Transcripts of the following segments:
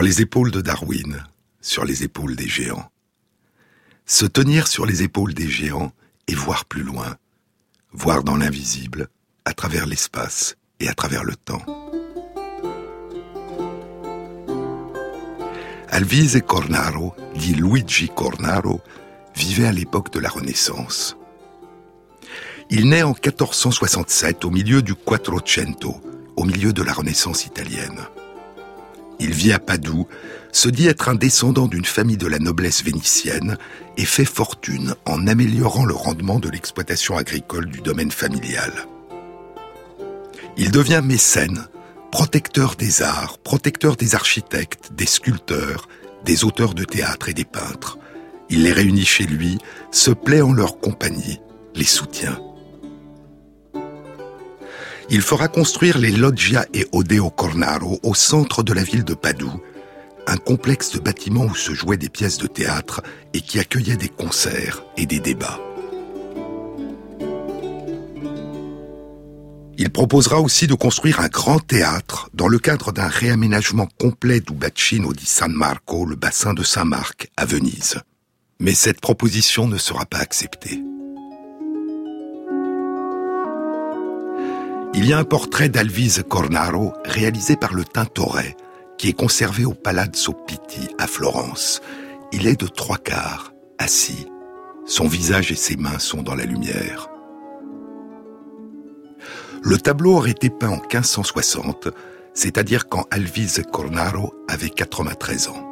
Sur les épaules de Darwin, sur les épaules des géants. Se tenir sur les épaules des géants et voir plus loin, voir dans l'invisible, à travers l'espace et à travers le temps. Alvise Cornaro, dit Luigi Cornaro, vivait à l'époque de la Renaissance. Il naît en 1467 au milieu du Quattrocento, au milieu de la Renaissance italienne. Il vit à Padoue, se dit être un descendant d'une famille de la noblesse vénitienne et fait fortune en améliorant le rendement de l'exploitation agricole du domaine familial. Il devient mécène, protecteur des arts, protecteur des architectes, des sculpteurs, des auteurs de théâtre et des peintres. Il les réunit chez lui, se plaît en leur compagnie, les soutient. Il fera construire les Loggia e Odeo Cornaro au centre de la ville de Padoue, un complexe de bâtiments où se jouaient des pièces de théâtre et qui accueillait des concerts et des débats. Il proposera aussi de construire un grand théâtre dans le cadre d'un réaménagement complet du Bacino di San Marco, le bassin de Saint-Marc, à Venise. Mais cette proposition ne sera pas acceptée. Il y a un portrait d'Alvise Cornaro réalisé par le Tintoret, qui est conservé au Palazzo Pitti à Florence. Il est de trois quarts, assis. Son visage et ses mains sont dans la lumière. Le tableau aurait été peint en 1560, c'est-à-dire quand Alvise Cornaro avait 93 ans.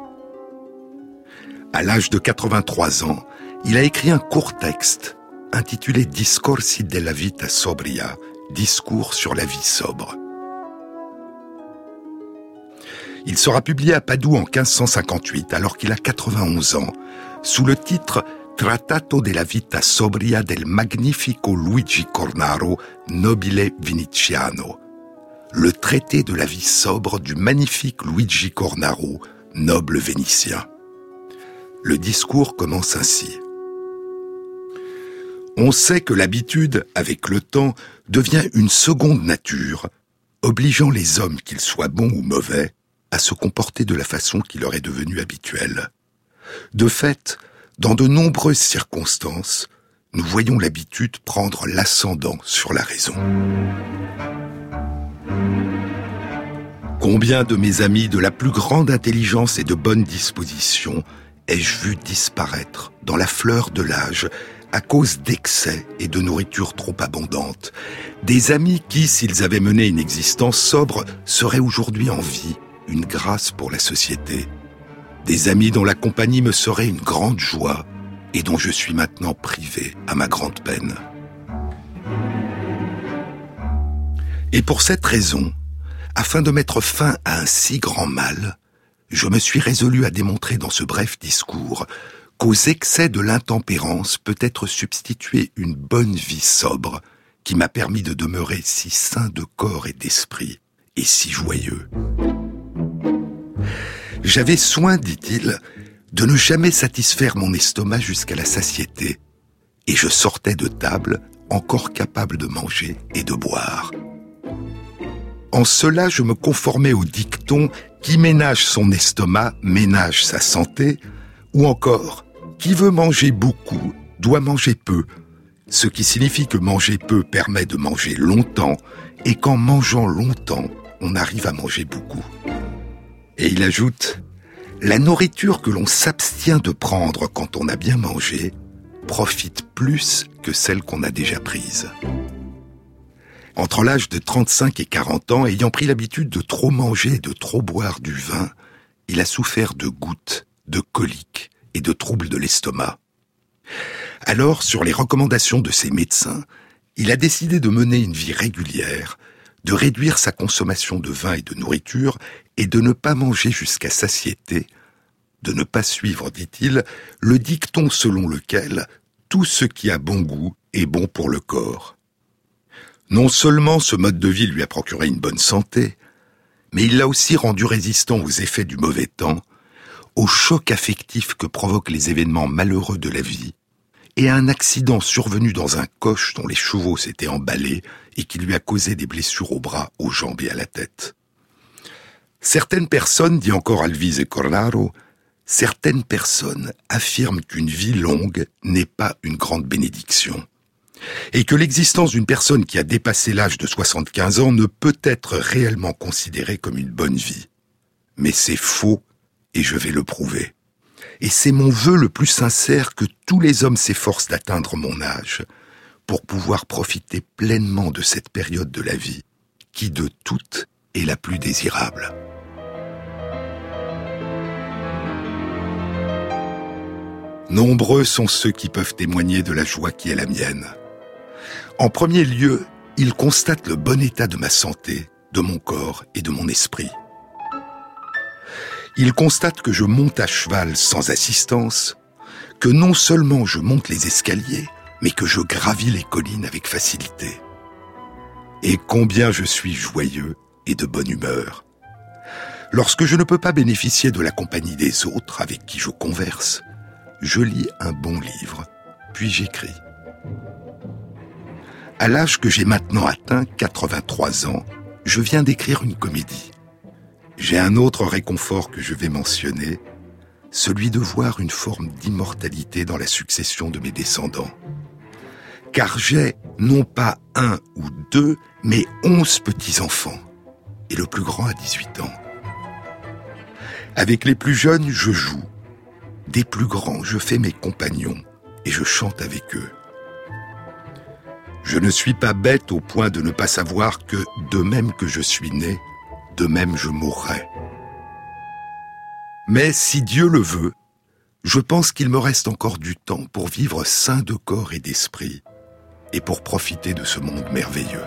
À l'âge de 83 ans, il a écrit un court texte intitulé Discorsi della vita sobria, Discours sur la vie sobre. Il sera publié à Padoue en 1558 alors qu'il a 91 ans, sous le titre Trattato della vita sobria del magnifico Luigi Cornaro, nobile viniciano. Le traité de la vie sobre du magnifique Luigi Cornaro, noble vénitien. Le discours commence ainsi. On sait que l'habitude, avec le temps, devient une seconde nature, obligeant les hommes, qu'ils soient bons ou mauvais, à se comporter de la façon qui leur est devenue habituelle. De fait, dans de nombreuses circonstances, nous voyons l'habitude prendre l'ascendant sur la raison. Combien de mes amis de la plus grande intelligence et de bonne disposition ai-je vu disparaître dans la fleur de l'âge à cause d'excès et de nourriture trop abondante. Des amis qui, s'ils avaient mené une existence sobre, seraient aujourd'hui en vie, une grâce pour la société. Des amis dont la compagnie me serait une grande joie et dont je suis maintenant privé à ma grande peine. Et pour cette raison, afin de mettre fin à un si grand mal, je me suis résolu à démontrer dans ce bref discours qu'aux excès de l'intempérance peut être substituée une bonne vie sobre qui m'a permis de demeurer si sain de corps et d'esprit et si joyeux. J'avais soin, dit-il, de ne jamais satisfaire mon estomac jusqu'à la satiété, et je sortais de table encore capable de manger et de boire. En cela, je me conformais au dicton qui ménage son estomac ménage sa santé, ou encore qui veut manger beaucoup doit manger peu, ce qui signifie que manger peu permet de manger longtemps et qu'en mangeant longtemps, on arrive à manger beaucoup. Et il ajoute, la nourriture que l'on s'abstient de prendre quand on a bien mangé profite plus que celle qu'on a déjà prise. Entre l'âge de 35 et 40 ans, ayant pris l'habitude de trop manger et de trop boire du vin, il a souffert de gouttes, de coliques, et de troubles de l'estomac. Alors, sur les recommandations de ses médecins, il a décidé de mener une vie régulière, de réduire sa consommation de vin et de nourriture et de ne pas manger jusqu'à satiété, de ne pas suivre, dit-il, le dicton selon lequel tout ce qui a bon goût est bon pour le corps. Non seulement ce mode de vie lui a procuré une bonne santé, mais il l'a aussi rendu résistant aux effets du mauvais temps au choc affectif que provoquent les événements malheureux de la vie, et à un accident survenu dans un coche dont les chevaux s'étaient emballés et qui lui a causé des blessures aux bras, aux jambes et à la tête. Certaines personnes, dit encore Alvise Cornaro, certaines personnes affirment qu'une vie longue n'est pas une grande bénédiction et que l'existence d'une personne qui a dépassé l'âge de 75 ans ne peut être réellement considérée comme une bonne vie. Mais c'est faux et je vais le prouver. Et c'est mon vœu le plus sincère que tous les hommes s'efforcent d'atteindre mon âge pour pouvoir profiter pleinement de cette période de la vie qui de toutes est la plus désirable. Nombreux sont ceux qui peuvent témoigner de la joie qui est la mienne. En premier lieu, ils constatent le bon état de ma santé, de mon corps et de mon esprit. Ils constatent que je monte à cheval sans assistance, que non seulement je monte les escaliers, mais que je gravis les collines avec facilité. Et combien je suis joyeux et de bonne humeur. Lorsque je ne peux pas bénéficier de la compagnie des autres avec qui je converse, je lis un bon livre, puis j'écris. À l'âge que j'ai maintenant atteint, 83 ans, je viens d'écrire une comédie. J'ai un autre réconfort que je vais mentionner, celui de voir une forme d'immortalité dans la succession de mes descendants. Car j'ai non pas un ou deux, mais onze petits-enfants, et le plus grand a 18 ans. Avec les plus jeunes, je joue, des plus grands, je fais mes compagnons et je chante avec eux. Je ne suis pas bête au point de ne pas savoir que, de même que je suis né, de même je mourrai. Mais si Dieu le veut, je pense qu'il me reste encore du temps pour vivre sain de corps et d'esprit, et pour profiter de ce monde merveilleux.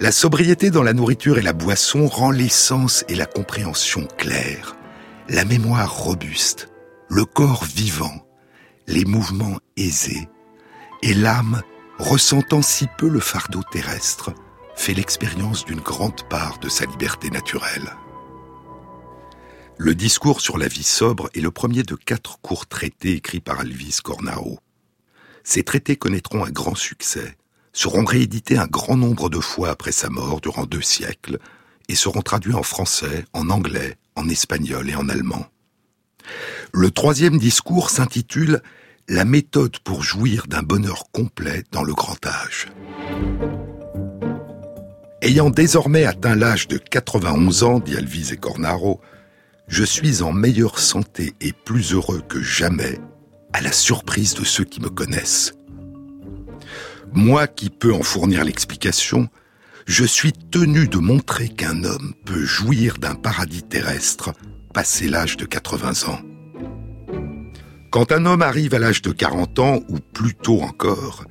La sobriété dans la nourriture et la boisson rend l'essence et la compréhension claires, la mémoire robuste, le corps vivant, les mouvements aisés, et l'âme, ressentant si peu le fardeau terrestre, fait l'expérience d'une grande part de sa liberté naturelle. Le discours sur la vie sobre est le premier de quatre courts traités écrits par Alvis Cornao. Ces traités connaîtront un grand succès seront réédités un grand nombre de fois après sa mort durant deux siècles et seront traduits en français, en anglais, en espagnol et en allemand. Le troisième discours s'intitule La méthode pour jouir d'un bonheur complet dans le grand âge. Ayant désormais atteint l'âge de 91 ans, dit Alvise Cornaro, je suis en meilleure santé et plus heureux que jamais, à la surprise de ceux qui me connaissent. Moi qui peux en fournir l'explication, je suis tenu de montrer qu'un homme peut jouir d'un paradis terrestre passé l'âge de 80 ans. Quand un homme arrive à l'âge de 40 ans, ou plus tôt encore,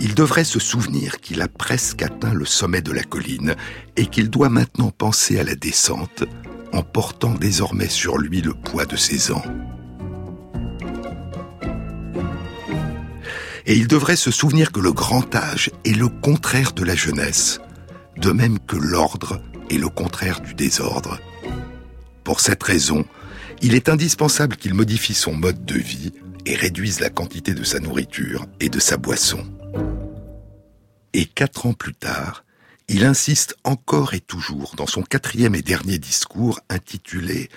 il devrait se souvenir qu'il a presque atteint le sommet de la colline et qu'il doit maintenant penser à la descente en portant désormais sur lui le poids de ses ans. et il devrait se souvenir que le grand âge est le contraire de la jeunesse, de même que l'ordre est le contraire du désordre. Pour cette raison, il est indispensable qu'il modifie son mode de vie et réduise la quantité de sa nourriture et de sa boisson. Et quatre ans plus tard, il insiste encore et toujours dans son quatrième et dernier discours intitulé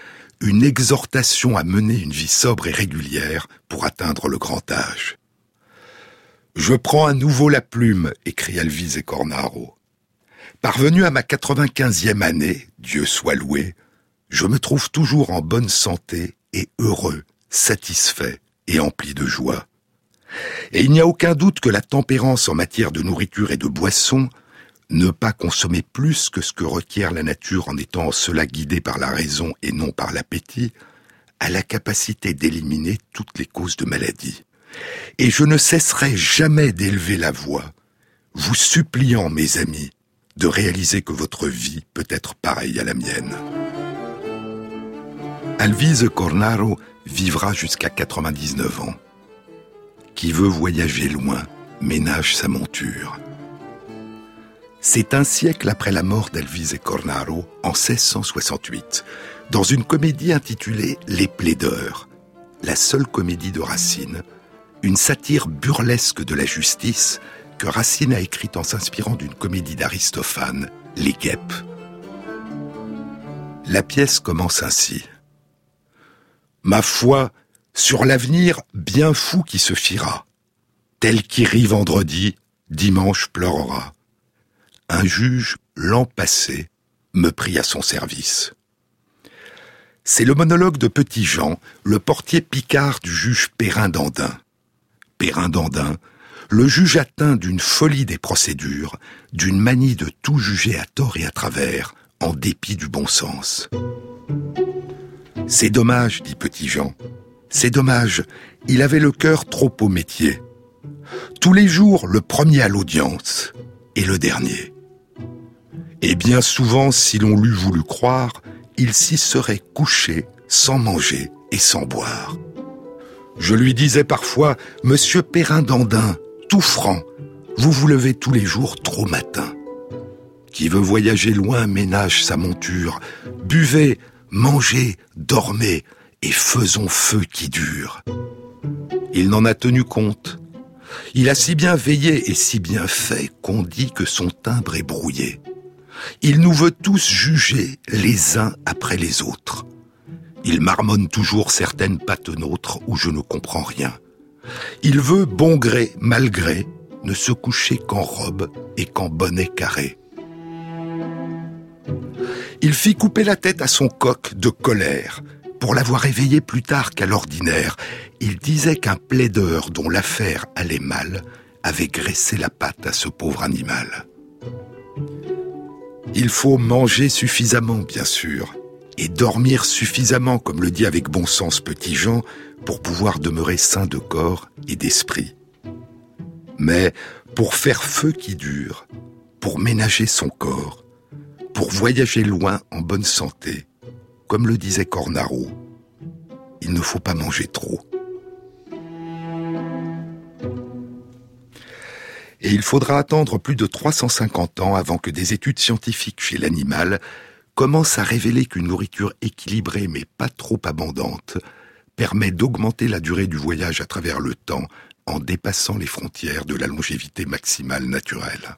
Une exhortation à mener une vie sobre et régulière pour atteindre le grand âge. Je prends à nouveau la plume, écrit Alvise Cornaro. Parvenu à ma 95e année, Dieu soit loué, je me trouve toujours en bonne santé et heureux, satisfait et empli de joie. Et il n'y a aucun doute que la tempérance en matière de nourriture et de boisson, ne pas consommer plus que ce que requiert la nature en étant cela guidé par la raison et non par l'appétit, a la capacité d'éliminer toutes les causes de maladie et je ne cesserai jamais d'élever la voix, vous suppliant, mes amis, de réaliser que votre vie peut être pareille à la mienne. Alvise Cornaro vivra jusqu'à 99 ans. Qui veut voyager loin ménage sa monture. C'est un siècle après la mort d'Alvise Cornaro, en 1668, dans une comédie intitulée Les Plaideurs, la seule comédie de Racine, une satire burlesque de la justice que Racine a écrite en s'inspirant d'une comédie d'Aristophane les guêpes. La pièce commence ainsi. Ma foi, sur l'avenir bien fou qui se fira, tel qui rit vendredi, dimanche pleurera. Un juge, l'an passé, me prit à son service. C'est le monologue de Petit Jean, le portier picard du juge Perrin d'Andin. Perrin d'Andin, le juge atteint d'une folie des procédures, d'une manie de tout juger à tort et à travers, en dépit du bon sens. C'est dommage, dit Petit Jean. C'est dommage, il avait le cœur trop au métier. Tous les jours, le premier à l'audience et le dernier. Et bien souvent, si l'on l'eût voulu croire, il s'y serait couché sans manger et sans boire. Je lui disais parfois, Monsieur Perrin d'Andin, tout franc, vous vous levez tous les jours trop matin. Qui veut voyager loin ménage sa monture. Buvez, mangez, dormez, et faisons feu qui dure. Il n'en a tenu compte. Il a si bien veillé et si bien fait qu'on dit que son timbre est brouillé. Il nous veut tous juger les uns après les autres. Il marmonne toujours certaines pattes nôtres où je ne comprends rien. Il veut, bon gré, mal gré, ne se coucher qu'en robe et qu'en bonnet carré. Il fit couper la tête à son coq de colère pour l'avoir réveillé plus tard qu'à l'ordinaire. Il disait qu'un plaideur dont l'affaire allait mal avait graissé la patte à ce pauvre animal. Il faut manger suffisamment, bien sûr, et dormir suffisamment, comme le dit avec bon sens Petit Jean, pour pouvoir demeurer sain de corps et d'esprit. Mais pour faire feu qui dure, pour ménager son corps, pour voyager loin en bonne santé, comme le disait Cornaro, il ne faut pas manger trop. Et il faudra attendre plus de 350 ans avant que des études scientifiques chez l'animal commencent à révéler qu'une nourriture équilibrée mais pas trop abondante permet d'augmenter la durée du voyage à travers le temps en dépassant les frontières de la longévité maximale naturelle.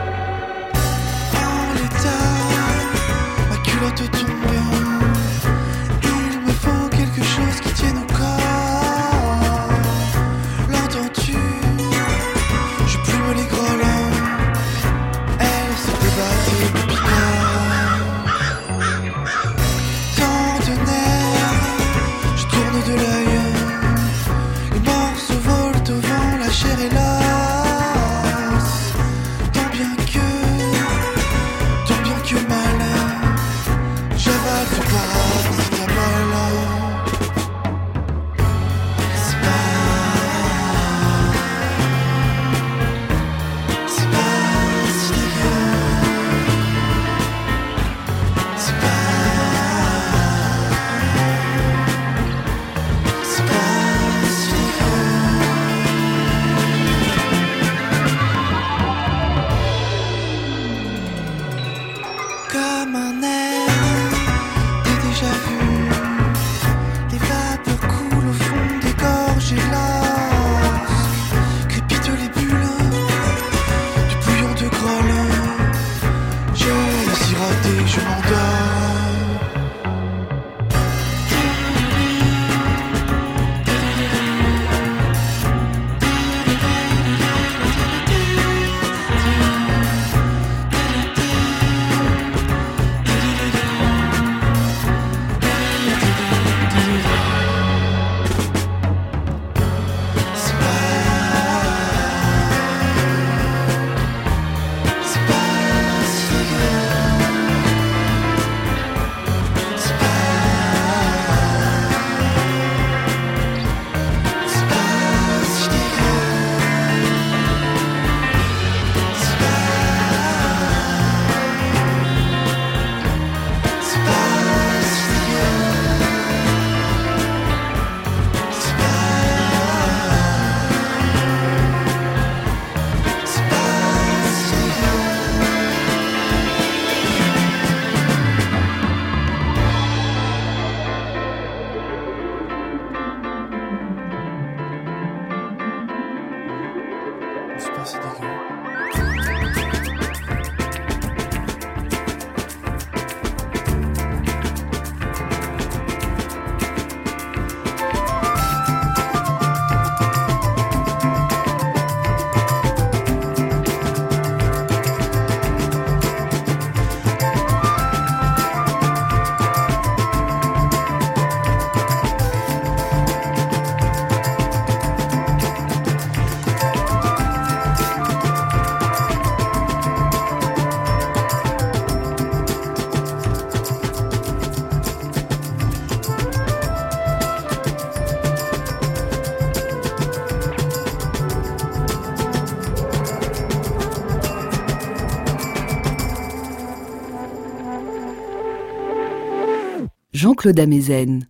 Jean-Claude Amezen.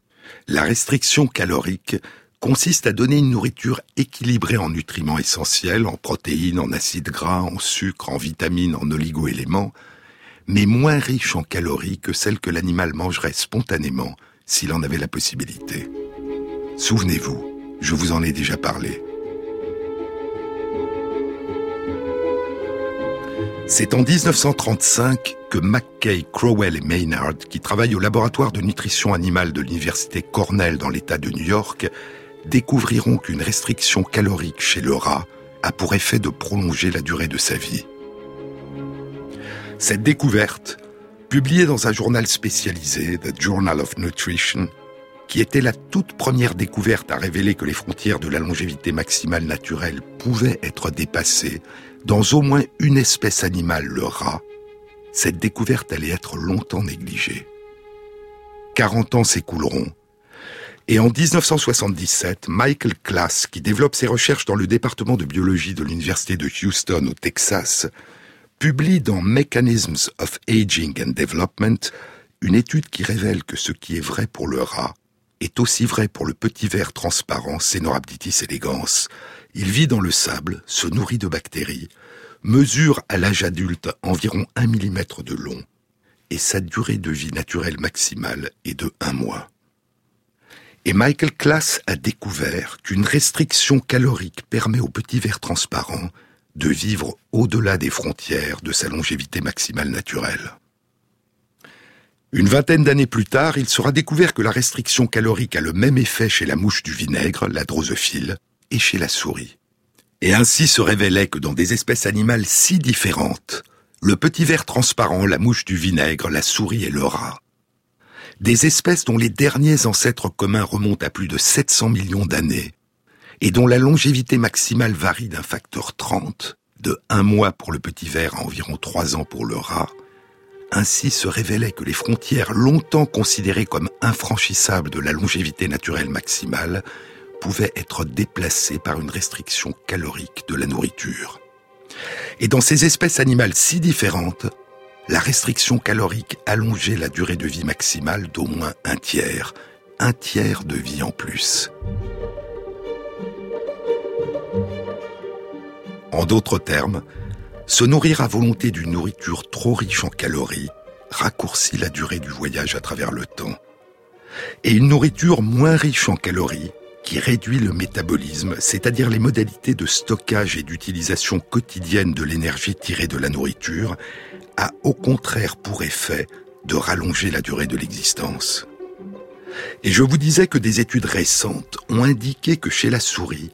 La restriction calorique consiste à donner une nourriture équilibrée en nutriments essentiels, en protéines, en acides gras, en sucre, en vitamines, en oligo-éléments, mais moins riche en calories que celle que l'animal mangerait spontanément s'il en avait la possibilité. Souvenez-vous, je vous en ai déjà parlé. C'est en 1935 que McKay, Crowell et Maynard, qui travaillent au laboratoire de nutrition animale de l'université Cornell dans l'État de New York, découvriront qu'une restriction calorique chez le rat a pour effet de prolonger la durée de sa vie. Cette découverte, publiée dans un journal spécialisé, The Journal of Nutrition, qui était la toute première découverte à révéler que les frontières de la longévité maximale naturelle pouvaient être dépassées dans au moins une espèce animale, le rat, cette découverte allait être longtemps négligée. 40 ans s'écouleront. Et en 1977, Michael Klass, qui développe ses recherches dans le département de biologie de l'Université de Houston au Texas, publie dans Mechanisms of Aging and Development une étude qui révèle que ce qui est vrai pour le rat est aussi vrai pour le petit ver transparent Cenorhabditis elegans. Il vit dans le sable, se nourrit de bactéries, mesure à l'âge adulte environ un millimètre de long, et sa durée de vie naturelle maximale est de un mois. Et Michael Klass a découvert qu'une restriction calorique permet au petit ver transparent de vivre au-delà des frontières de sa longévité maximale naturelle. Une vingtaine d'années plus tard, il sera découvert que la restriction calorique a le même effet chez la mouche du vinaigre, la drosophile, et chez la souris. Et ainsi se révélait que dans des espèces animales si différentes, le petit ver transparent, la mouche du vinaigre, la souris et le rat, des espèces dont les derniers ancêtres communs remontent à plus de 700 millions d'années, et dont la longévité maximale varie d'un facteur 30, de un mois pour le petit ver à environ trois ans pour le rat, ainsi se révélait que les frontières longtemps considérées comme infranchissables de la longévité naturelle maximale pouvaient être déplacées par une restriction calorique de la nourriture. Et dans ces espèces animales si différentes, la restriction calorique allongeait la durée de vie maximale d'au moins un tiers, un tiers de vie en plus. En d'autres termes, se nourrir à volonté d'une nourriture trop riche en calories raccourcit la durée du voyage à travers le temps. Et une nourriture moins riche en calories, qui réduit le métabolisme, c'est-à-dire les modalités de stockage et d'utilisation quotidienne de l'énergie tirée de la nourriture, a au contraire pour effet de rallonger la durée de l'existence. Et je vous disais que des études récentes ont indiqué que chez la souris,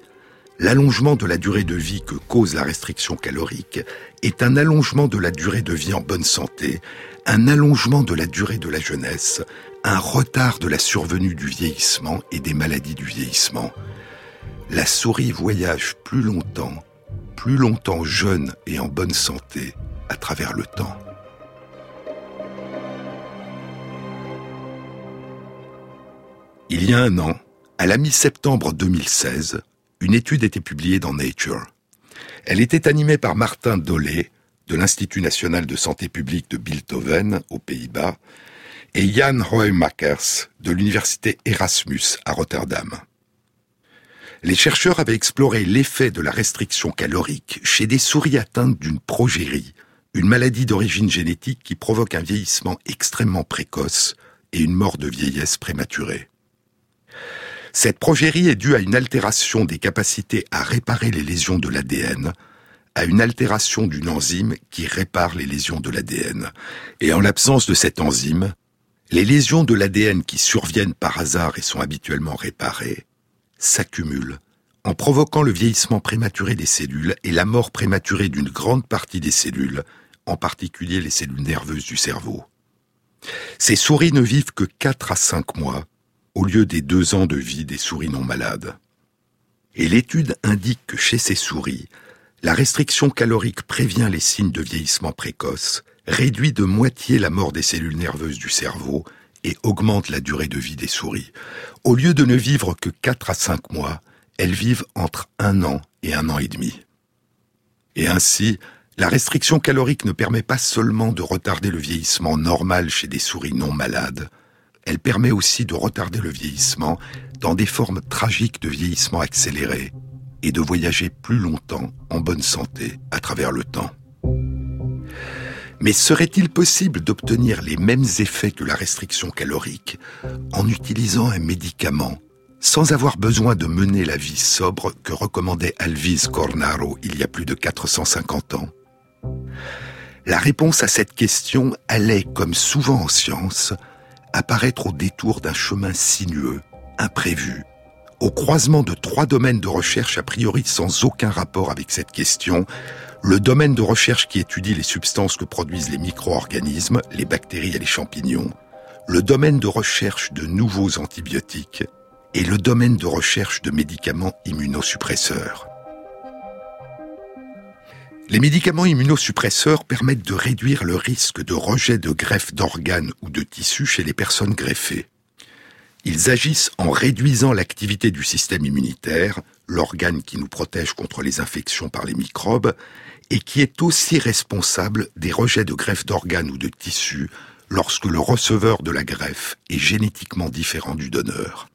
L'allongement de la durée de vie que cause la restriction calorique est un allongement de la durée de vie en bonne santé, un allongement de la durée de la jeunesse, un retard de la survenue du vieillissement et des maladies du vieillissement. La souris voyage plus longtemps, plus longtemps jeune et en bonne santé à travers le temps. Il y a un an, à la mi-septembre 2016, une étude était publiée dans Nature. Elle était animée par Martin Dolé, de l'Institut national de santé publique de Bilthoven, aux Pays-Bas, et Jan Hoijmakers, de l'Université Erasmus à Rotterdam. Les chercheurs avaient exploré l'effet de la restriction calorique chez des souris atteintes d'une progérie, une maladie d'origine génétique qui provoque un vieillissement extrêmement précoce et une mort de vieillesse prématurée. Cette progérie est due à une altération des capacités à réparer les lésions de l'ADN, à une altération d'une enzyme qui répare les lésions de l'ADN. Et en l'absence de cette enzyme, les lésions de l'ADN qui surviennent par hasard et sont habituellement réparées s'accumulent en provoquant le vieillissement prématuré des cellules et la mort prématurée d'une grande partie des cellules, en particulier les cellules nerveuses du cerveau. Ces souris ne vivent que 4 à 5 mois au lieu des deux ans de vie des souris non malades. Et l'étude indique que chez ces souris, la restriction calorique prévient les signes de vieillissement précoce, réduit de moitié la mort des cellules nerveuses du cerveau et augmente la durée de vie des souris. Au lieu de ne vivre que 4 à 5 mois, elles vivent entre un an et un an et demi. Et ainsi, la restriction calorique ne permet pas seulement de retarder le vieillissement normal chez des souris non malades, elle permet aussi de retarder le vieillissement dans des formes tragiques de vieillissement accéléré et de voyager plus longtemps en bonne santé à travers le temps. Mais serait-il possible d'obtenir les mêmes effets que la restriction calorique en utilisant un médicament sans avoir besoin de mener la vie sobre que recommandait Alvis Cornaro il y a plus de 450 ans? La réponse à cette question allait, comme souvent en science, apparaître au détour d'un chemin sinueux, imprévu, au croisement de trois domaines de recherche a priori sans aucun rapport avec cette question, le domaine de recherche qui étudie les substances que produisent les micro-organismes, les bactéries et les champignons, le domaine de recherche de nouveaux antibiotiques et le domaine de recherche de médicaments immunosuppresseurs. Les médicaments immunosuppresseurs permettent de réduire le risque de rejet de greffe d'organes ou de tissus chez les personnes greffées. Ils agissent en réduisant l'activité du système immunitaire, l'organe qui nous protège contre les infections par les microbes, et qui est aussi responsable des rejets de greffe d'organes ou de tissus lorsque le receveur de la greffe est génétiquement différent du donneur.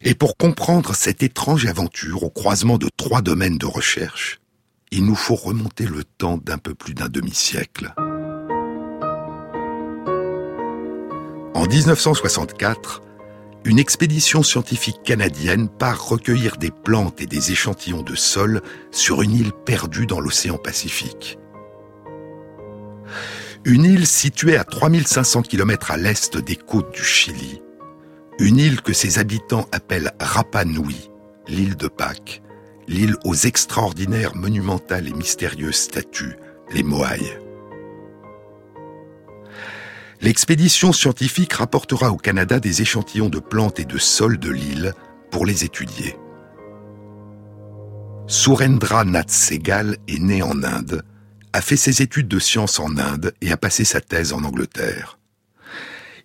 Et pour comprendre cette étrange aventure au croisement de trois domaines de recherche, il nous faut remonter le temps d'un peu plus d'un demi-siècle. En 1964, une expédition scientifique canadienne part recueillir des plantes et des échantillons de sol sur une île perdue dans l'océan Pacifique. Une île située à 3500 km à l'est des côtes du Chili. Une île que ses habitants appellent Rapa Nui, l'île de Pâques, l'île aux extraordinaires, monumentales et mystérieuses statues, les Moai. L'expédition scientifique rapportera au Canada des échantillons de plantes et de sol de l'île pour les étudier. Surendra Nath Segal est né en Inde, a fait ses études de sciences en Inde et a passé sa thèse en Angleterre.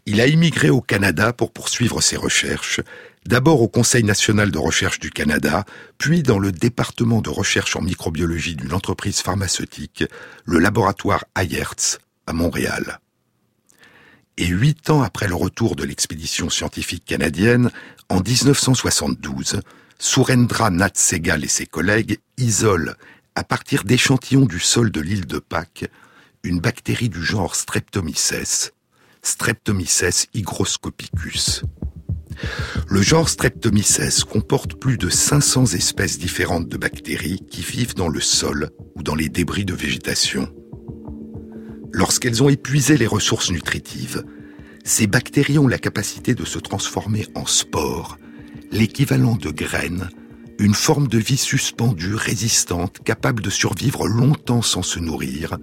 Il a immigré au Canada pour poursuivre ses recherches, d'abord au Conseil national de recherche du Canada, puis dans le département de recherche en microbiologie d'une entreprise pharmaceutique, le laboratoire Ayertz, à Montréal et huit ans après le retour de l'expédition scientifique canadienne, en 1972, Surendra Nath Segal et ses collègues isolent, à partir d'échantillons du sol de l'île de Pâques, une bactérie du genre Streptomyces, Streptomyces hygroscopicus. Le genre Streptomyces comporte plus de 500 espèces différentes de bactéries qui vivent dans le sol ou dans les débris de végétation. Lorsqu'elles ont épuisé les ressources nutritives, ces bactéries ont la capacité de se transformer en spores, l'équivalent de graines, une forme de vie suspendue, résistante, capable de survivre longtemps sans se nourrir,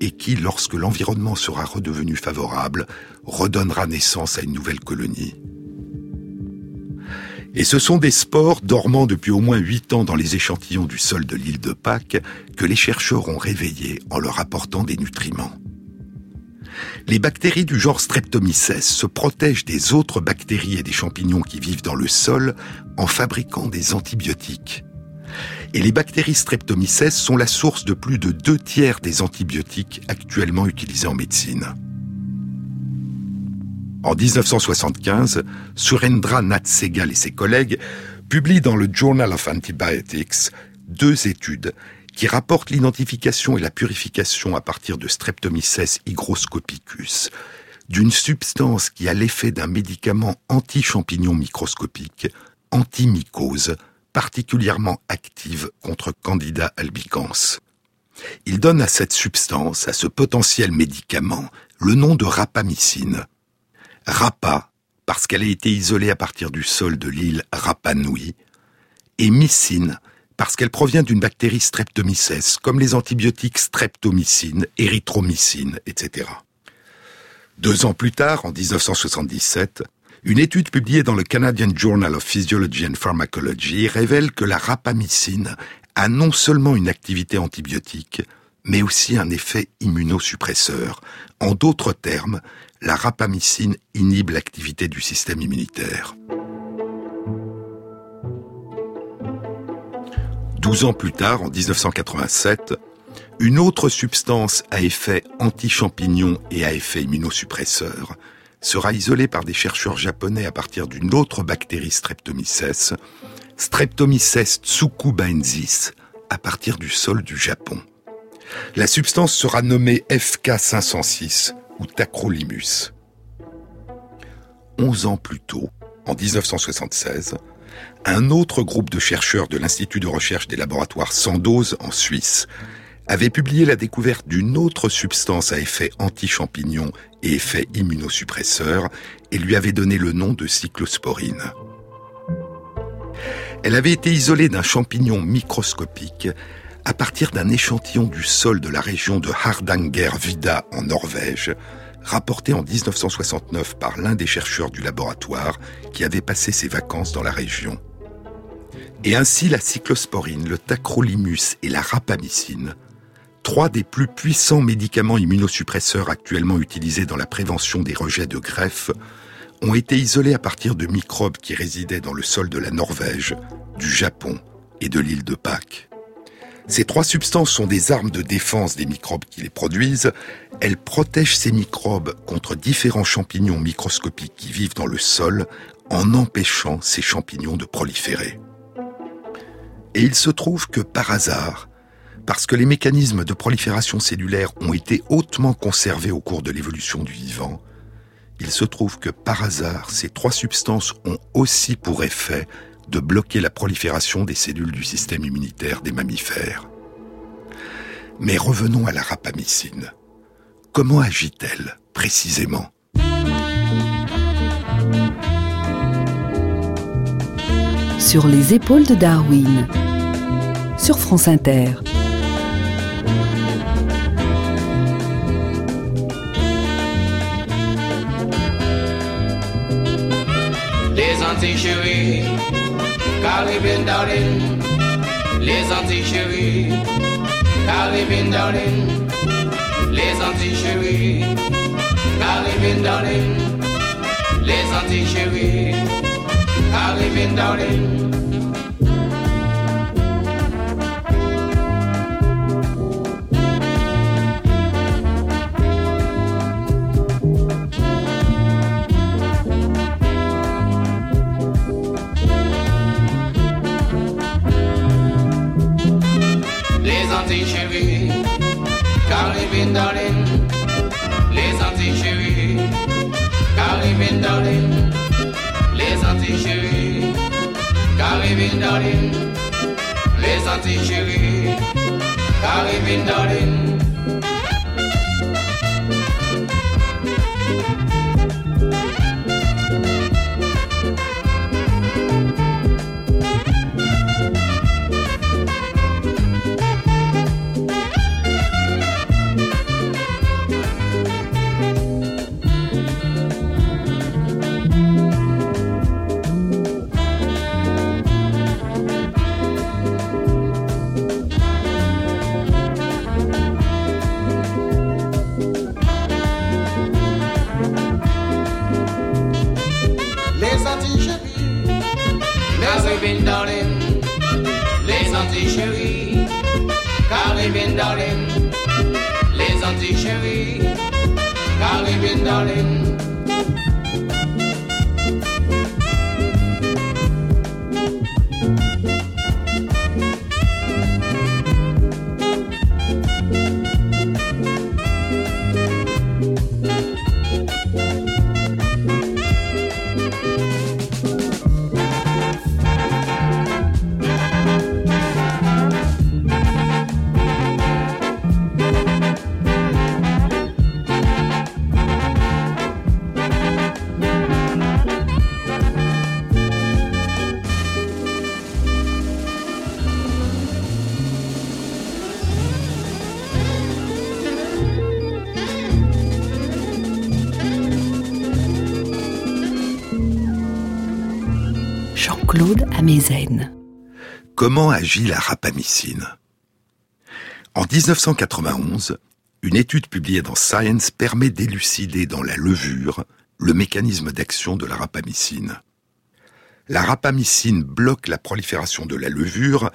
et qui, lorsque l'environnement sera redevenu favorable, redonnera naissance à une nouvelle colonie. Et ce sont des spores dormant depuis au moins huit ans dans les échantillons du sol de l'île de Pâques que les chercheurs ont réveillés en leur apportant des nutriments. Les bactéries du genre Streptomyces se protègent des autres bactéries et des champignons qui vivent dans le sol en fabriquant des antibiotiques. Et les bactéries Streptomyces sont la source de plus de deux tiers des antibiotiques actuellement utilisés en médecine. En 1975, Surendra Nath Segal et ses collègues publient dans le Journal of Antibiotics deux études qui rapportent l'identification et la purification à partir de Streptomyces hygroscopicus, d'une substance qui a l'effet d'un médicament anti-champignon microscopique, antimycose, particulièrement active contre Candida albicans. Il donne à cette substance, à ce potentiel médicament, le nom de rapamycine, Rapa, parce qu'elle a été isolée à partir du sol de l'île Rapa Nui, et mycine, parce qu'elle provient d'une bactérie streptomyces, comme les antibiotiques streptomycine, érythromycine, etc. Deux ans plus tard, en 1977, une étude publiée dans le Canadian Journal of Physiology and Pharmacology révèle que la rapamycine a non seulement une activité antibiotique, mais aussi un effet immunosuppresseur. En d'autres termes, la rapamycine inhibe l'activité du système immunitaire. Douze ans plus tard, en 1987, une autre substance à effet anti-champignon et à effet immunosuppresseur, sera isolé par des chercheurs japonais à partir d'une autre bactérie Streptomyces, Streptomyces tsukubaensis, à partir du sol du Japon. La substance sera nommée FK506 ou Tacrolimus. Onze ans plus tôt, en 1976, un autre groupe de chercheurs de l'Institut de recherche des laboratoires Sandoz en Suisse avait publié la découverte d'une autre substance à effet anti-champignon et effet immunosuppresseur et lui avait donné le nom de cyclosporine. Elle avait été isolée d'un champignon microscopique à partir d'un échantillon du sol de la région de Hardanger-Vida en Norvège, rapporté en 1969 par l'un des chercheurs du laboratoire qui avait passé ses vacances dans la région. Et ainsi la cyclosporine, le tacrolimus et la rapamycine, trois des plus puissants médicaments immunosuppresseurs actuellement utilisés dans la prévention des rejets de greffe, ont été isolés à partir de microbes qui résidaient dans le sol de la Norvège, du Japon et de l'île de Pâques. Ces trois substances sont des armes de défense des microbes qui les produisent. Elles protègent ces microbes contre différents champignons microscopiques qui vivent dans le sol en empêchant ces champignons de proliférer. Et il se trouve que par hasard, parce que les mécanismes de prolifération cellulaire ont été hautement conservés au cours de l'évolution du vivant, il se trouve que par hasard, ces trois substances ont aussi pour effet de bloquer la prolifération des cellules du système immunitaire des mammifères. Mais revenons à la rapamycine. Comment agit-elle précisément? Sur les épaules de Darwin, sur France Inter. Les Caribbean darling, les Antilles chéries. Caribbean darling, les Antilles chéries. Caribbean darling, les Antilles chéries. Caribbean darling. darling, les Antilles chéries. Caribbean darling, les Antilles chéries. Caribbean darling, les Antilles chéries. Caribbean darling. Comment agit la rapamycine? En 1991, une étude publiée dans Science permet d'élucider dans la levure le mécanisme d'action de la rapamycine. La rapamycine bloque la prolifération de la levure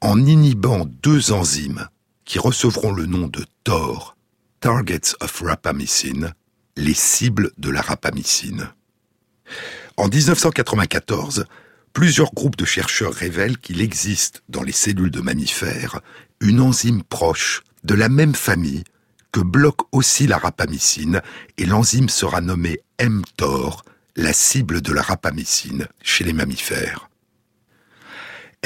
en inhibant deux enzymes qui recevront le nom de TOR, Targets of Rapamycine, les cibles de la rapamycine. En 1994, plusieurs groupes de chercheurs révèlent qu'il existe dans les cellules de mammifères une enzyme proche, de la même famille, que bloque aussi la rapamycine, et l'enzyme sera nommée mTOR, la cible de la rapamycine chez les mammifères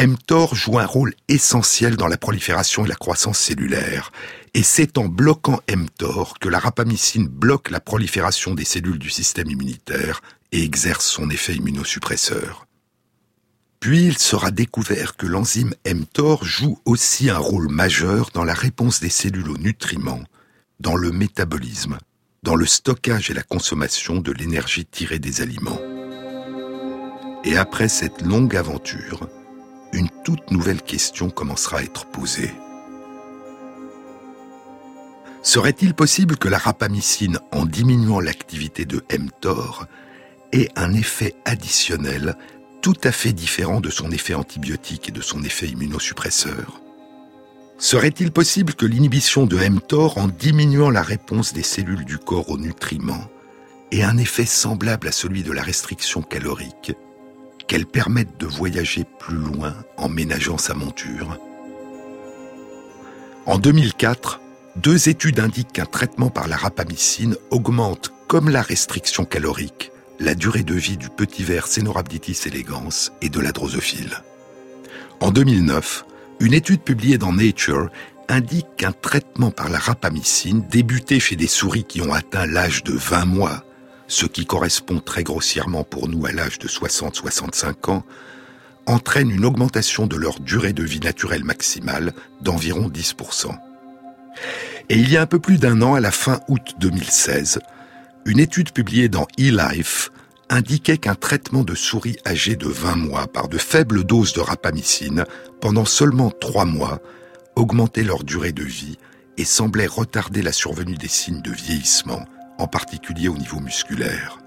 mTOR joue un rôle essentiel dans la prolifération et la croissance cellulaire, et c'est en bloquant mTOR que la rapamycine bloque la prolifération des cellules du système immunitaire et exerce son effet immunosuppresseur. Puis il sera découvert que l'enzyme mTOR joue aussi un rôle majeur dans la réponse des cellules aux nutriments, dans le métabolisme, dans le stockage et la consommation de l'énergie tirée des aliments. Et après cette longue aventure, une toute nouvelle question commencera à être posée. Serait-il possible que la rapamycine, en diminuant l'activité de mTOR, ait un effet additionnel tout à fait différent de son effet antibiotique et de son effet immunosuppresseur Serait-il possible que l'inhibition de mTOR, en diminuant la réponse des cellules du corps aux nutriments, ait un effet semblable à celui de la restriction calorique qu'elle permette de voyager plus loin en ménageant sa monture? En 2004, deux études indiquent qu'un traitement par la rapamycine augmente, comme la restriction calorique, la durée de vie du petit ver Cenorhabditis elegans et de la drosophile. En 2009, une étude publiée dans Nature indique qu'un traitement par la rapamycine débuté chez des souris qui ont atteint l'âge de 20 mois ce qui correspond très grossièrement pour nous à l'âge de 60-65 ans, entraîne une augmentation de leur durée de vie naturelle maximale d'environ 10%. Et il y a un peu plus d'un an, à la fin août 2016, une étude publiée dans eLife indiquait qu'un traitement de souris âgées de 20 mois par de faibles doses de rapamycine pendant seulement 3 mois augmentait leur durée de vie et semblait retarder la survenue des signes de vieillissement en particulier au niveau musculaire.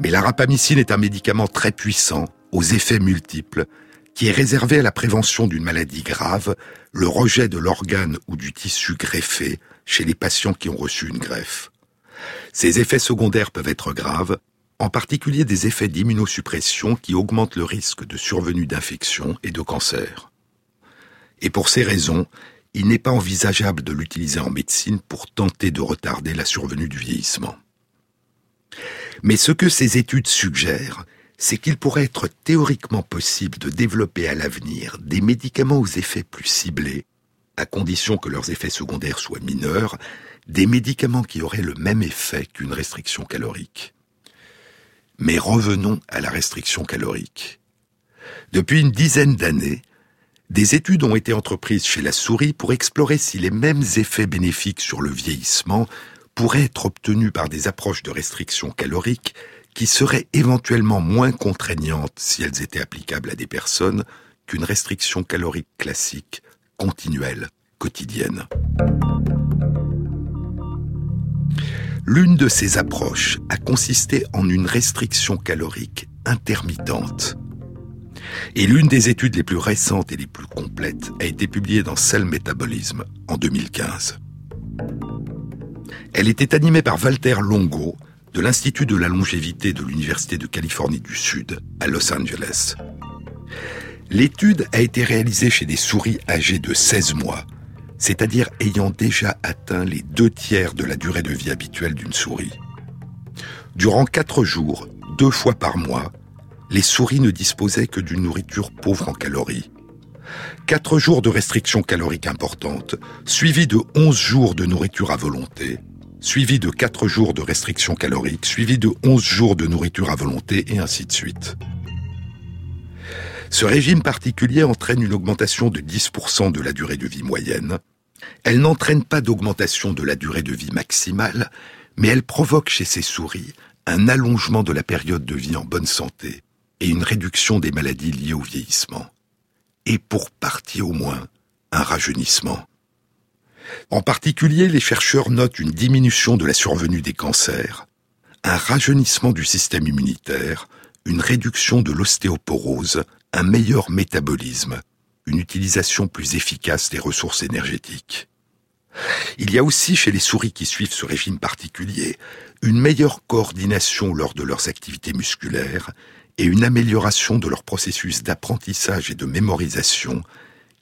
Mais la rapamycine est un médicament très puissant, aux effets multiples, qui est réservé à la prévention d'une maladie grave, le rejet de l'organe ou du tissu greffé chez les patients qui ont reçu une greffe. Ces effets secondaires peuvent être graves, en particulier des effets d'immunosuppression qui augmentent le risque de survenue d'infections et de cancer. Et pour ces raisons, il n'est pas envisageable de l'utiliser en médecine pour tenter de retarder la survenue du vieillissement. Mais ce que ces études suggèrent, c'est qu'il pourrait être théoriquement possible de développer à l'avenir des médicaments aux effets plus ciblés, à condition que leurs effets secondaires soient mineurs, des médicaments qui auraient le même effet qu'une restriction calorique. Mais revenons à la restriction calorique. Depuis une dizaine d'années, des études ont été entreprises chez la souris pour explorer si les mêmes effets bénéfiques sur le vieillissement pourraient être obtenus par des approches de restriction calorique qui seraient éventuellement moins contraignantes si elles étaient applicables à des personnes qu'une restriction calorique classique, continuelle, quotidienne. L'une de ces approches a consisté en une restriction calorique intermittente et l'une des études les plus récentes et les plus complètes a été publiée dans Cell Metabolism en 2015. Elle était animée par Walter Longo de l'Institut de la longévité de l'Université de Californie du Sud à Los Angeles. L'étude a été réalisée chez des souris âgées de 16 mois, c'est-à-dire ayant déjà atteint les deux tiers de la durée de vie habituelle d'une souris. Durant quatre jours, deux fois par mois, les souris ne disposaient que d'une nourriture pauvre en calories. Quatre jours de restriction calorique importante, suivis de onze jours de nourriture à volonté, suivis de quatre jours de restriction calorique, suivis de onze jours de nourriture à volonté, et ainsi de suite. Ce régime particulier entraîne une augmentation de 10% de la durée de vie moyenne. Elle n'entraîne pas d'augmentation de la durée de vie maximale, mais elle provoque chez ces souris un allongement de la période de vie en bonne santé, et une réduction des maladies liées au vieillissement. Et pour partie au moins, un rajeunissement. En particulier, les chercheurs notent une diminution de la survenue des cancers, un rajeunissement du système immunitaire, une réduction de l'ostéoporose, un meilleur métabolisme, une utilisation plus efficace des ressources énergétiques. Il y a aussi chez les souris qui suivent ce régime particulier une meilleure coordination lors de leurs activités musculaires et une amélioration de leur processus d'apprentissage et de mémorisation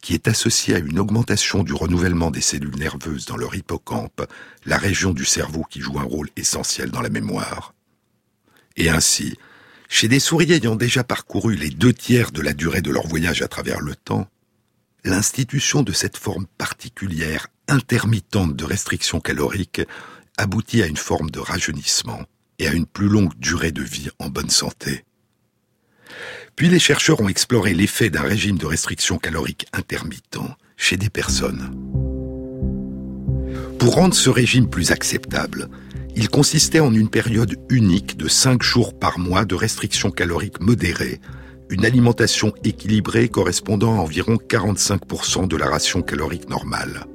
qui est associée à une augmentation du renouvellement des cellules nerveuses dans leur hippocampe, la région du cerveau qui joue un rôle essentiel dans la mémoire. Et ainsi, chez des souris ayant déjà parcouru les deux tiers de la durée de leur voyage à travers le temps, l'institution de cette forme particulière intermittente de restriction calorique aboutit à une forme de rajeunissement et à une plus longue durée de vie en bonne santé. Puis les chercheurs ont exploré l'effet d'un régime de restriction calorique intermittent chez des personnes. Pour rendre ce régime plus acceptable, il consistait en une période unique de 5 jours par mois de restriction calorique modérée, une alimentation équilibrée correspondant à environ 45% de la ration calorique normale.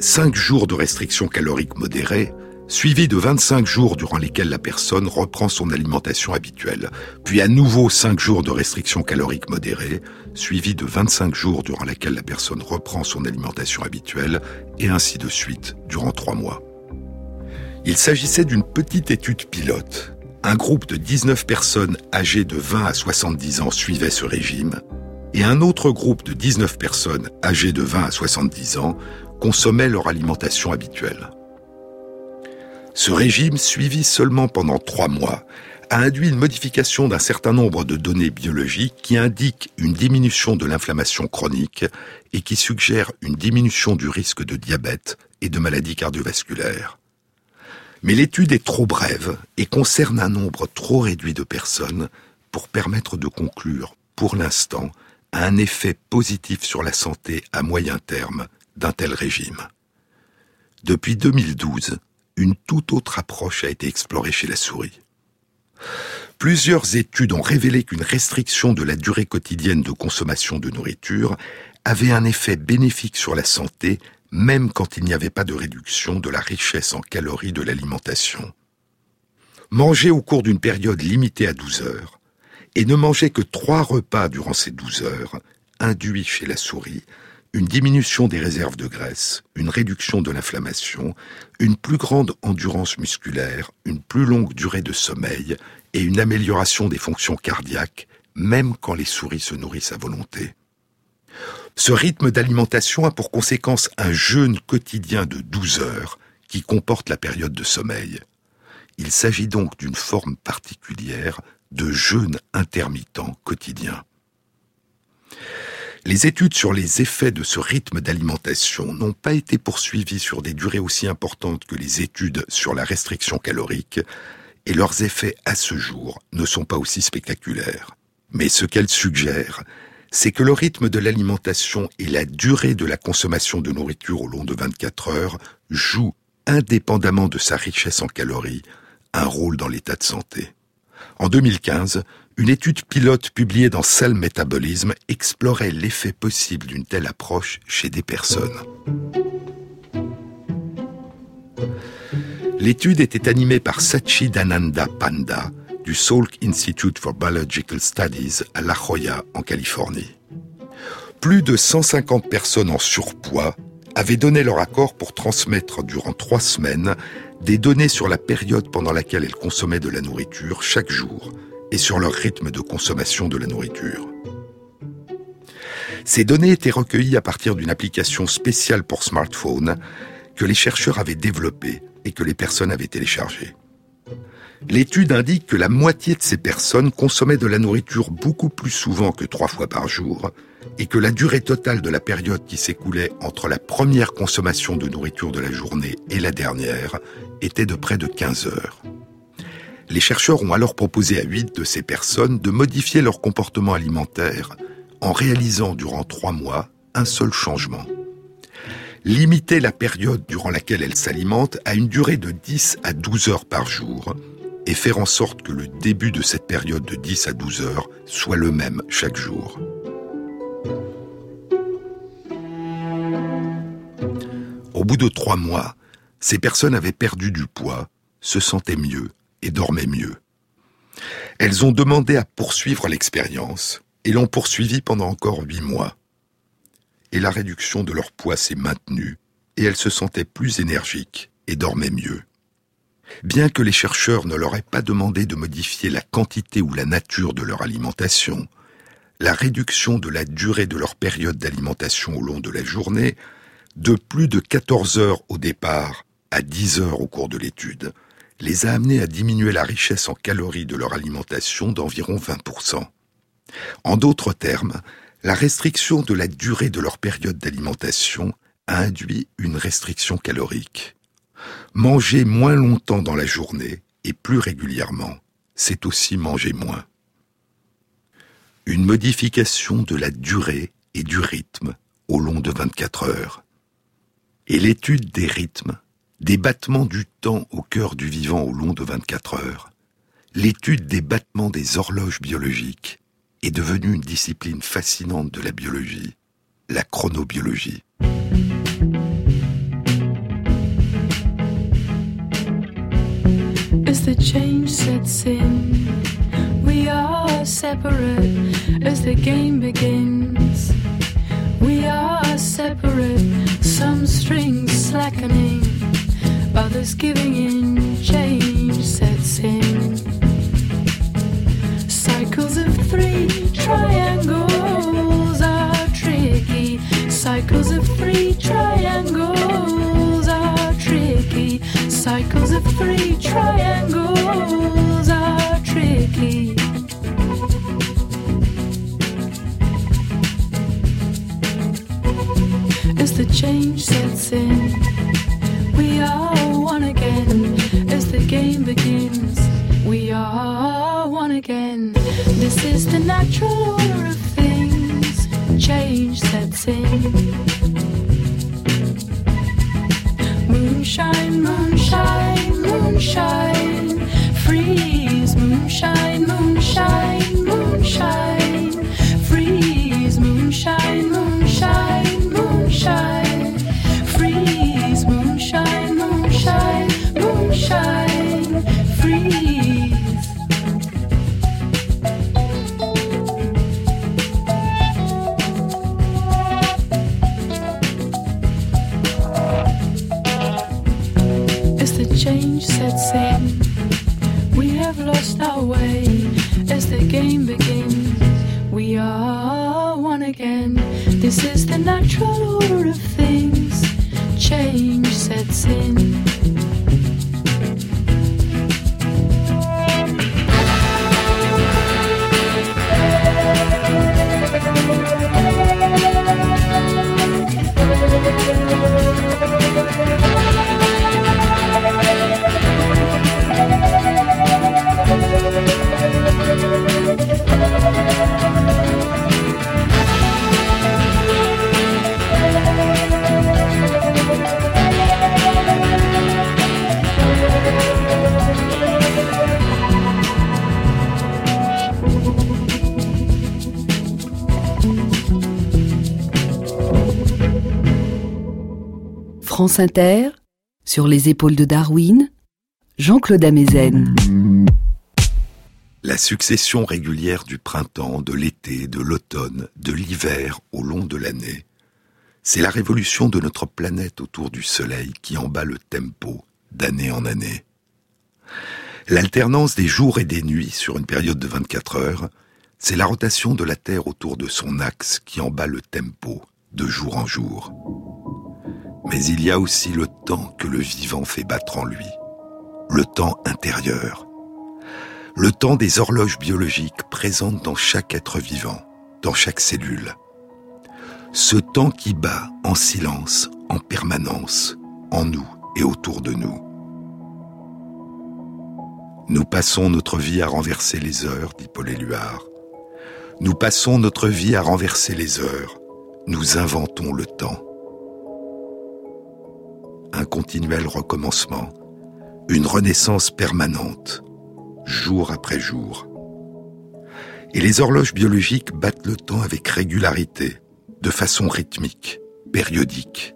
5 jours de restriction calorique modérée, suivi de 25 jours durant lesquels la personne reprend son alimentation habituelle, puis à nouveau 5 jours de restriction calorique modérée, suivi de 25 jours durant lesquels la personne reprend son alimentation habituelle, et ainsi de suite durant 3 mois. Il s'agissait d'une petite étude pilote. Un groupe de 19 personnes âgées de 20 à 70 ans suivait ce régime, et un autre groupe de 19 personnes âgées de 20 à 70 ans consommait leur alimentation habituelle. Ce régime, suivi seulement pendant trois mois, a induit une modification d'un certain nombre de données biologiques qui indiquent une diminution de l'inflammation chronique et qui suggèrent une diminution du risque de diabète et de maladies cardiovasculaires. Mais l'étude est trop brève et concerne un nombre trop réduit de personnes pour permettre de conclure, pour l'instant, un effet positif sur la santé à moyen terme d'un tel régime. Depuis 2012, une toute autre approche a été explorée chez la souris. Plusieurs études ont révélé qu'une restriction de la durée quotidienne de consommation de nourriture avait un effet bénéfique sur la santé, même quand il n'y avait pas de réduction de la richesse en calories de l'alimentation. Manger au cours d'une période limitée à 12 heures, et ne manger que trois repas durant ces 12 heures, induit chez la souris une diminution des réserves de graisse, une réduction de l'inflammation, une plus grande endurance musculaire, une plus longue durée de sommeil et une amélioration des fonctions cardiaques, même quand les souris se nourrissent à volonté. Ce rythme d'alimentation a pour conséquence un jeûne quotidien de 12 heures qui comporte la période de sommeil. Il s'agit donc d'une forme particulière de jeûne intermittent quotidien. Les études sur les effets de ce rythme d'alimentation n'ont pas été poursuivies sur des durées aussi importantes que les études sur la restriction calorique, et leurs effets à ce jour ne sont pas aussi spectaculaires. Mais ce qu'elles suggèrent, c'est que le rythme de l'alimentation et la durée de la consommation de nourriture au long de 24 heures jouent, indépendamment de sa richesse en calories, un rôle dans l'état de santé. En 2015, une étude pilote publiée dans Cell Metabolism explorait l'effet possible d'une telle approche chez des personnes. L'étude était animée par Dananda Panda du Salk Institute for Biological Studies à La Jolla, en Californie. Plus de 150 personnes en surpoids avaient donné leur accord pour transmettre durant trois semaines des données sur la période pendant laquelle elles consommaient de la nourriture chaque jour et sur leur rythme de consommation de la nourriture. Ces données étaient recueillies à partir d'une application spéciale pour smartphone que les chercheurs avaient développée et que les personnes avaient téléchargée. L'étude indique que la moitié de ces personnes consommaient de la nourriture beaucoup plus souvent que trois fois par jour et que la durée totale de la période qui s'écoulait entre la première consommation de nourriture de la journée et la dernière était de près de 15 heures. Les chercheurs ont alors proposé à huit de ces personnes de modifier leur comportement alimentaire en réalisant durant trois mois un seul changement. Limiter la période durant laquelle elles s'alimentent à une durée de 10 à 12 heures par jour et faire en sorte que le début de cette période de 10 à 12 heures soit le même chaque jour. Au bout de trois mois, ces personnes avaient perdu du poids, se sentaient mieux et dormaient mieux. Elles ont demandé à poursuivre l'expérience et l'ont poursuivi pendant encore huit mois. et la réduction de leur poids s'est maintenue, et elles se sentaient plus énergiques et dormaient mieux. Bien que les chercheurs ne leur aient pas demandé de modifier la quantité ou la nature de leur alimentation, la réduction de la durée de leur période d'alimentation au long de la journée, de plus de 14 heures au départ à 10 heures au cours de l'étude, les a amenés à diminuer la richesse en calories de leur alimentation d'environ 20%. En d'autres termes, la restriction de la durée de leur période d'alimentation a induit une restriction calorique. Manger moins longtemps dans la journée et plus régulièrement, c'est aussi manger moins. Une modification de la durée et du rythme au long de 24 heures. Et l'étude des rythmes, des battements du temps au cœur du vivant au long de 24 heures, l'étude des battements des horloges biologiques est devenue une discipline fascinante de la biologie, la chronobiologie. As the change sets in, we are separate as the game begins. We are separate, some strings slackening, others giving in, change sets in. Cycles of three triangles are tricky. Cycles of three triangles. Cycles of three triangles are tricky. As the change sets in, we are one again. As the game begins, we are one again. This is the natural order of things. Change sets in. Moonshine, moonshine, moonshine. Freeze, moonshine, moonshine, moonshine. Sur les épaules de Darwin, Jean-Claude Amezen. La succession régulière du printemps, de l'été, de l'automne, de l'hiver au long de l'année, c'est la révolution de notre planète autour du Soleil qui en bat le tempo d'année en année. L'alternance des jours et des nuits sur une période de 24 heures, c'est la rotation de la Terre autour de son axe qui en bat le tempo de jour en jour. Mais il y a aussi le temps que le vivant fait battre en lui, le temps intérieur, le temps des horloges biologiques présentes dans chaque être vivant, dans chaque cellule. Ce temps qui bat en silence, en permanence, en nous et autour de nous. Nous passons notre vie à renverser les heures, dit Paul Éluard. Nous passons notre vie à renverser les heures. Nous inventons le temps. Un continuel recommencement, une renaissance permanente, jour après jour. Et les horloges biologiques battent le temps avec régularité, de façon rythmique, périodique.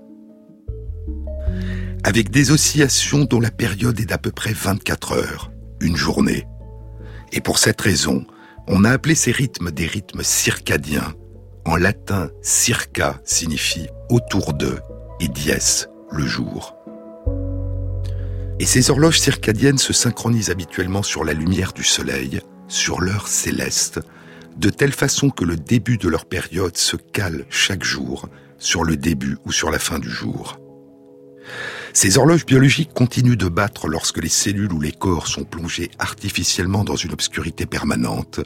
Avec des oscillations dont la période est d'à peu près 24 heures, une journée. Et pour cette raison, on a appelé ces rythmes des rythmes circadiens, En latin, circa signifie autour d'eux et dies, le jour. Et ces horloges circadiennes se synchronisent habituellement sur la lumière du soleil, sur l'heure céleste, de telle façon que le début de leur période se cale chaque jour sur le début ou sur la fin du jour. Ces horloges biologiques continuent de battre lorsque les cellules ou les corps sont plongés artificiellement dans une obscurité permanente,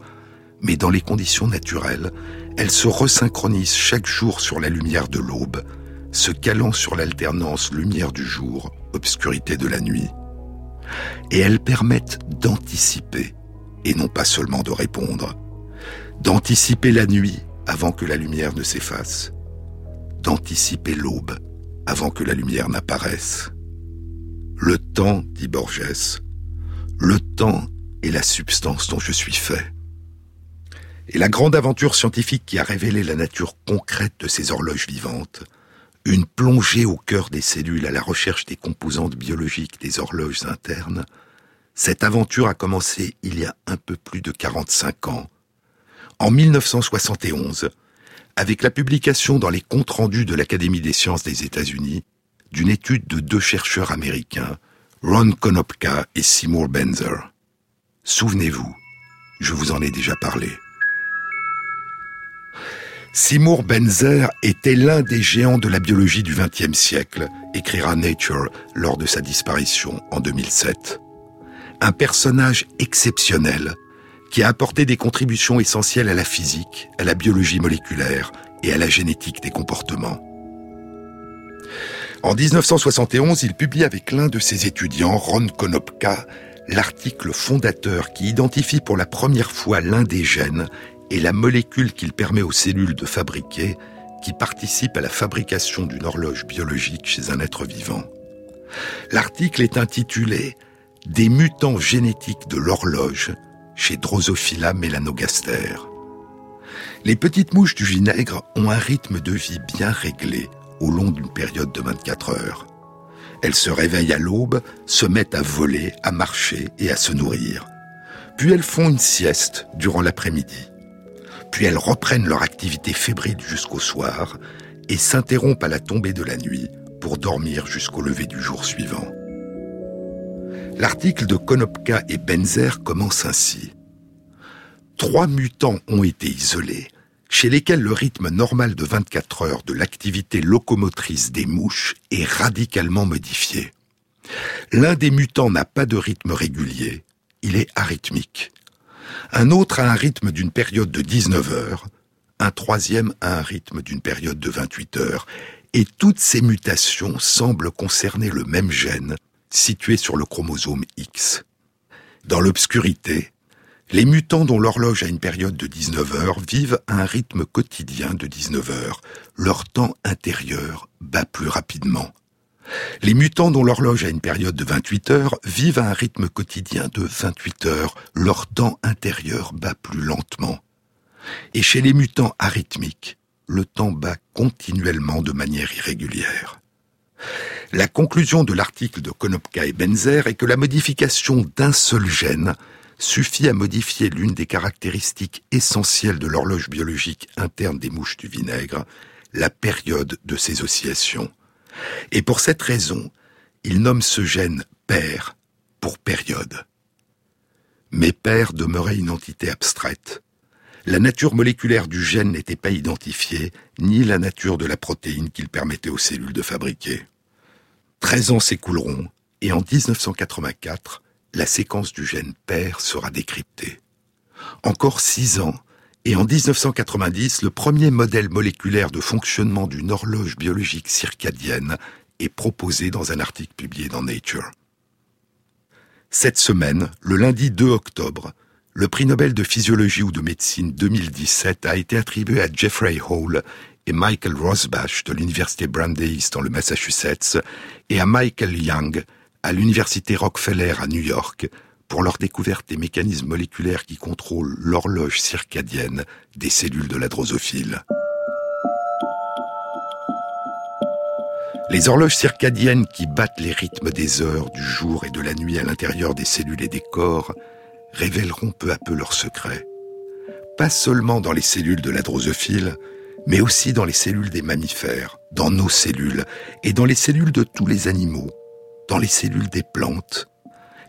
mais dans les conditions naturelles, elles se resynchronisent chaque jour sur la lumière de l'aube, se calant sur l'alternance lumière du jour, obscurité de la nuit. Et elles permettent d'anticiper, et non pas seulement de répondre, d'anticiper la nuit avant que la lumière ne s'efface, d'anticiper l'aube avant que la lumière n'apparaisse. Le temps, dit Borges, le temps est la substance dont je suis fait. Et la grande aventure scientifique qui a révélé la nature concrète de ces horloges vivantes, une plongée au cœur des cellules à la recherche des composantes biologiques des horloges internes, cette aventure a commencé il y a un peu plus de 45 ans, en 1971, avec la publication dans les comptes rendus de l'Académie des sciences des États-Unis d'une étude de deux chercheurs américains, Ron Konopka et Seymour Benzer. Souvenez-vous, je vous en ai déjà parlé. Seymour Benzer était l'un des géants de la biologie du XXe siècle, écrira Nature lors de sa disparition en 2007. Un personnage exceptionnel qui a apporté des contributions essentielles à la physique, à la biologie moléculaire et à la génétique des comportements. En 1971, il publie avec l'un de ses étudiants, Ron Konopka, l'article fondateur qui identifie pour la première fois l'un des gènes et la molécule qu'il permet aux cellules de fabriquer qui participe à la fabrication d'une horloge biologique chez un être vivant. L'article est intitulé Des mutants génétiques de l'horloge chez Drosophila melanogaster. Les petites mouches du vinaigre ont un rythme de vie bien réglé au long d'une période de 24 heures. Elles se réveillent à l'aube, se mettent à voler, à marcher et à se nourrir. Puis elles font une sieste durant l'après-midi. Puis elles reprennent leur activité fébrile jusqu'au soir et s'interrompent à la tombée de la nuit pour dormir jusqu'au lever du jour suivant. L'article de Konopka et Benzer commence ainsi. Trois mutants ont été isolés, chez lesquels le rythme normal de 24 heures de l'activité locomotrice des mouches est radicalement modifié. L'un des mutants n'a pas de rythme régulier, il est arythmique. Un autre a un rythme d'une période de 19 heures, un troisième a un rythme d'une période de 28 heures, et toutes ces mutations semblent concerner le même gène, situé sur le chromosome X. Dans l'obscurité, les mutants dont l'horloge a une période de 19 heures vivent à un rythme quotidien de 19 heures. Leur temps intérieur bat plus rapidement. Les mutants dont l'horloge a une période de 28 heures vivent à un rythme quotidien de 28 heures. Leur temps intérieur bat plus lentement. Et chez les mutants arythmiques, le temps bat continuellement de manière irrégulière. La conclusion de l'article de Konopka et Benzer est que la modification d'un seul gène suffit à modifier l'une des caractéristiques essentielles de l'horloge biologique interne des mouches du vinaigre, la période de ces oscillations. Et pour cette raison, il nomme ce gène père pour période. Mais père demeurait une entité abstraite. La nature moléculaire du gène n'était pas identifiée, ni la nature de la protéine qu'il permettait aux cellules de fabriquer. Treize ans s'écouleront, et en 1984, la séquence du gène père sera décryptée. Encore six ans, et en 1990, le premier modèle moléculaire de fonctionnement d'une horloge biologique circadienne est proposé dans un article publié dans Nature. Cette semaine, le lundi 2 octobre, le prix Nobel de physiologie ou de médecine 2017 a été attribué à Jeffrey Hall et Michael Rosbach de l'université Brandeis dans le Massachusetts et à Michael Young à l'université Rockefeller à New York pour leur découverte des mécanismes moléculaires qui contrôlent l'horloge circadienne des cellules de la drosophile. Les horloges circadiennes qui battent les rythmes des heures, du jour et de la nuit à l'intérieur des cellules et des corps révéleront peu à peu leurs secrets. Pas seulement dans les cellules de la drosophile, mais aussi dans les cellules des mammifères, dans nos cellules, et dans les cellules de tous les animaux, dans les cellules des plantes,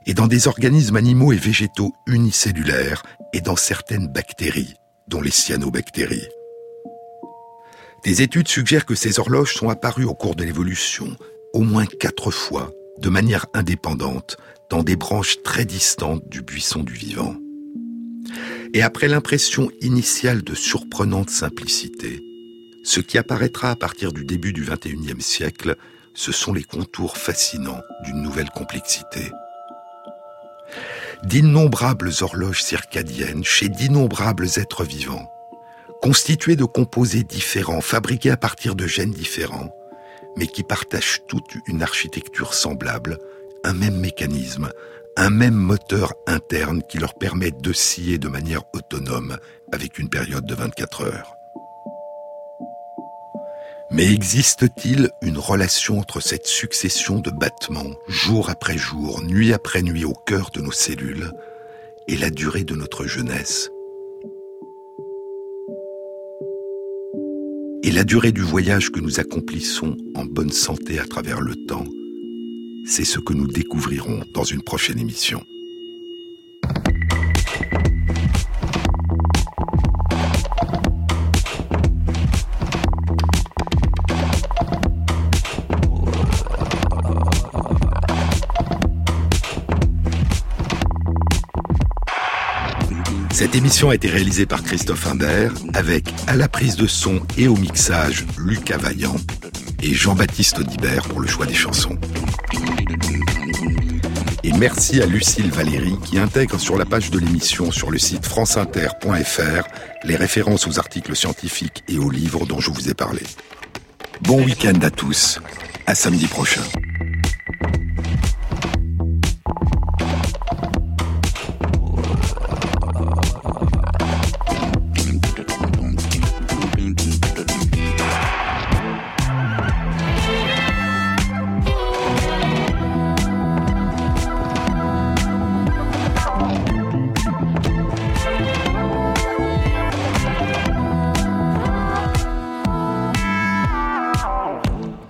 et dans des organismes animaux et végétaux unicellulaires, et dans certaines bactéries, dont les cyanobactéries. Des études suggèrent que ces horloges sont apparues au cours de l'évolution, au moins quatre fois, de manière indépendante, dans des branches très distantes du buisson du vivant. Et après l'impression initiale de surprenante simplicité, ce qui apparaîtra à partir du début du XXIe siècle, ce sont les contours fascinants d'une nouvelle complexité. D'innombrables horloges circadiennes chez d'innombrables êtres vivants, constitués de composés différents, fabriqués à partir de gènes différents, mais qui partagent toute une architecture semblable, un même mécanisme, un même moteur interne qui leur permet d'osciller de manière autonome avec une période de 24 heures. Mais existe-t-il une relation entre cette succession de battements, jour après jour, nuit après nuit au cœur de nos cellules, et la durée de notre jeunesse? Et la durée du voyage que nous accomplissons en bonne santé à travers le temps, c'est ce que nous découvrirons dans une prochaine émission. Cette émission a été réalisée par Christophe Imbert avec à la prise de son et au mixage Lucas Vaillant et Jean-Baptiste Audibert pour le choix des chansons. Et merci à Lucille Valéry qui intègre sur la page de l'émission sur le site franceinter.fr les références aux articles scientifiques et aux livres dont je vous ai parlé. Bon week-end à tous, à samedi prochain.